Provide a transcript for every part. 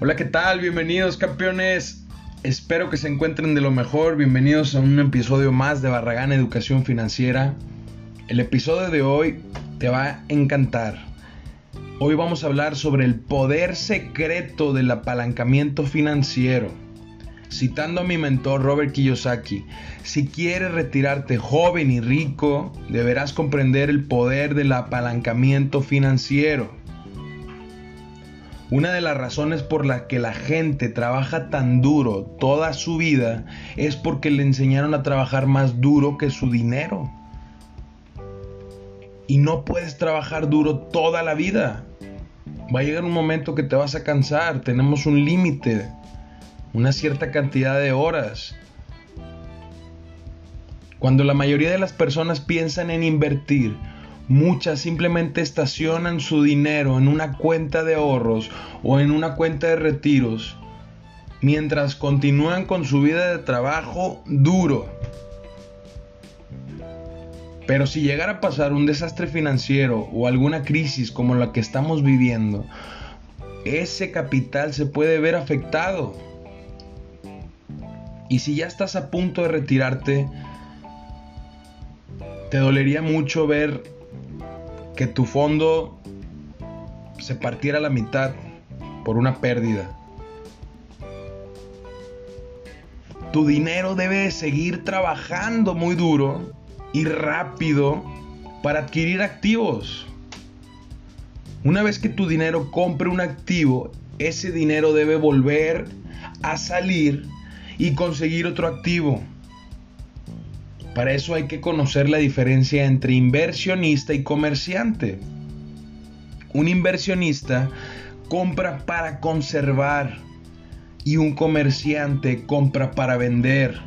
Hola, ¿qué tal? Bienvenidos campeones. Espero que se encuentren de lo mejor. Bienvenidos a un episodio más de Barragán Educación Financiera. El episodio de hoy te va a encantar. Hoy vamos a hablar sobre el poder secreto del apalancamiento financiero. Citando a mi mentor Robert Kiyosaki, si quieres retirarte joven y rico, deberás comprender el poder del apalancamiento financiero. Una de las razones por las que la gente trabaja tan duro toda su vida es porque le enseñaron a trabajar más duro que su dinero. Y no puedes trabajar duro toda la vida. Va a llegar un momento que te vas a cansar. Tenemos un límite, una cierta cantidad de horas. Cuando la mayoría de las personas piensan en invertir, Muchas simplemente estacionan su dinero en una cuenta de ahorros o en una cuenta de retiros mientras continúan con su vida de trabajo duro. Pero si llegara a pasar un desastre financiero o alguna crisis como la que estamos viviendo, ese capital se puede ver afectado. Y si ya estás a punto de retirarte, te dolería mucho ver que tu fondo se partiera a la mitad por una pérdida. Tu dinero debe seguir trabajando muy duro y rápido para adquirir activos. Una vez que tu dinero compre un activo, ese dinero debe volver a salir y conseguir otro activo. Para eso hay que conocer la diferencia entre inversionista y comerciante. Un inversionista compra para conservar y un comerciante compra para vender.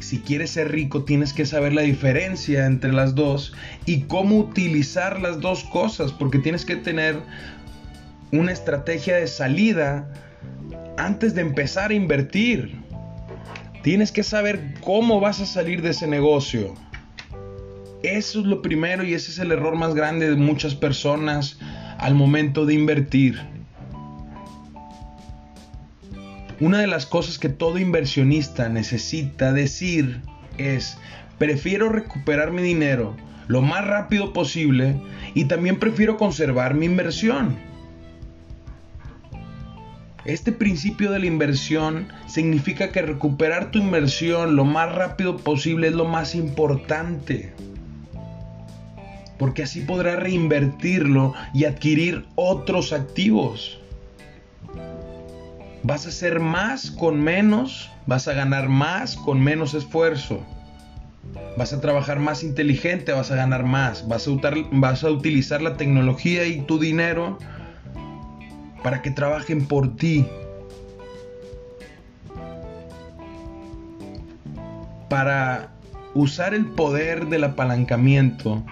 Si quieres ser rico tienes que saber la diferencia entre las dos y cómo utilizar las dos cosas porque tienes que tener una estrategia de salida antes de empezar a invertir. Tienes que saber cómo vas a salir de ese negocio. Eso es lo primero y ese es el error más grande de muchas personas al momento de invertir. Una de las cosas que todo inversionista necesita decir es, prefiero recuperar mi dinero lo más rápido posible y también prefiero conservar mi inversión. Este principio de la inversión significa que recuperar tu inversión lo más rápido posible es lo más importante. Porque así podrás reinvertirlo y adquirir otros activos. Vas a hacer más con menos, vas a ganar más con menos esfuerzo. Vas a trabajar más inteligente, vas a ganar más. Vas a, vas a utilizar la tecnología y tu dinero para que trabajen por ti. Para usar el poder del apalancamiento,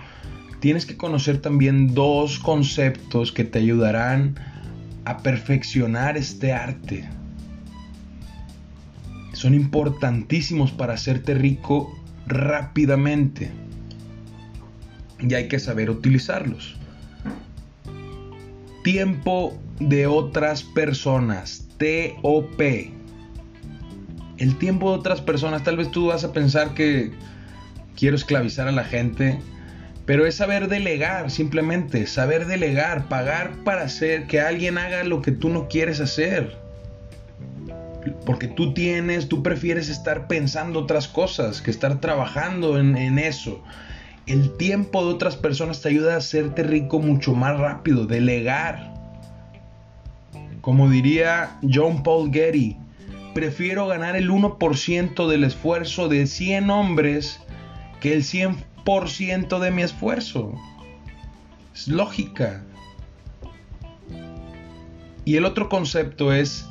tienes que conocer también dos conceptos que te ayudarán a perfeccionar este arte. Son importantísimos para hacerte rico rápidamente. Y hay que saber utilizarlos. Tiempo de otras personas, TOP. El tiempo de otras personas, tal vez tú vas a pensar que quiero esclavizar a la gente, pero es saber delegar, simplemente, saber delegar, pagar para hacer que alguien haga lo que tú no quieres hacer. Porque tú tienes, tú prefieres estar pensando otras cosas que estar trabajando en, en eso. El tiempo de otras personas te ayuda a hacerte rico mucho más rápido, delegar. Como diría John Paul Getty, prefiero ganar el 1% del esfuerzo de 100 hombres que el 100% de mi esfuerzo. Es lógica. Y el otro concepto es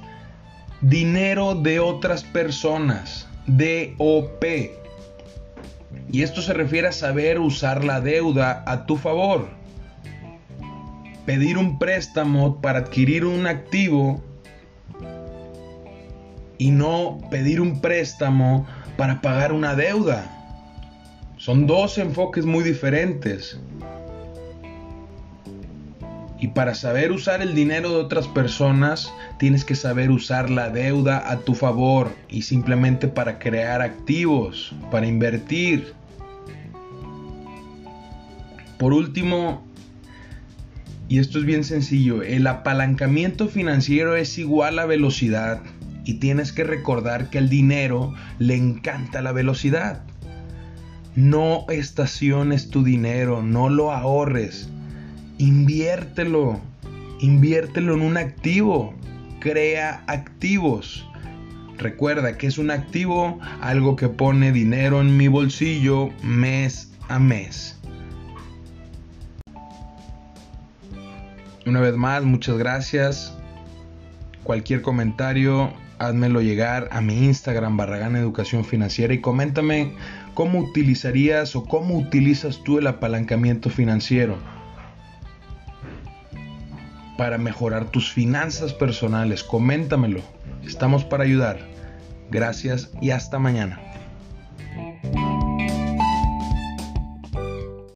dinero de otras personas, DOP. Y esto se refiere a saber usar la deuda a tu favor pedir un préstamo para adquirir un activo y no pedir un préstamo para pagar una deuda. Son dos enfoques muy diferentes. Y para saber usar el dinero de otras personas, tienes que saber usar la deuda a tu favor y simplemente para crear activos, para invertir. Por último, y esto es bien sencillo, el apalancamiento financiero es igual a velocidad y tienes que recordar que el dinero le encanta la velocidad. No estaciones tu dinero, no lo ahorres inviértelo, inviértelo en un activo, crea activos. Recuerda que es un activo algo que pone dinero en mi bolsillo mes a mes. Una vez más, muchas gracias. Cualquier comentario, házmelo llegar a mi Instagram Barragán Educación Financiera y coméntame cómo utilizarías o cómo utilizas tú el apalancamiento financiero para mejorar tus finanzas personales. Coméntamelo. Estamos para ayudar. Gracias y hasta mañana.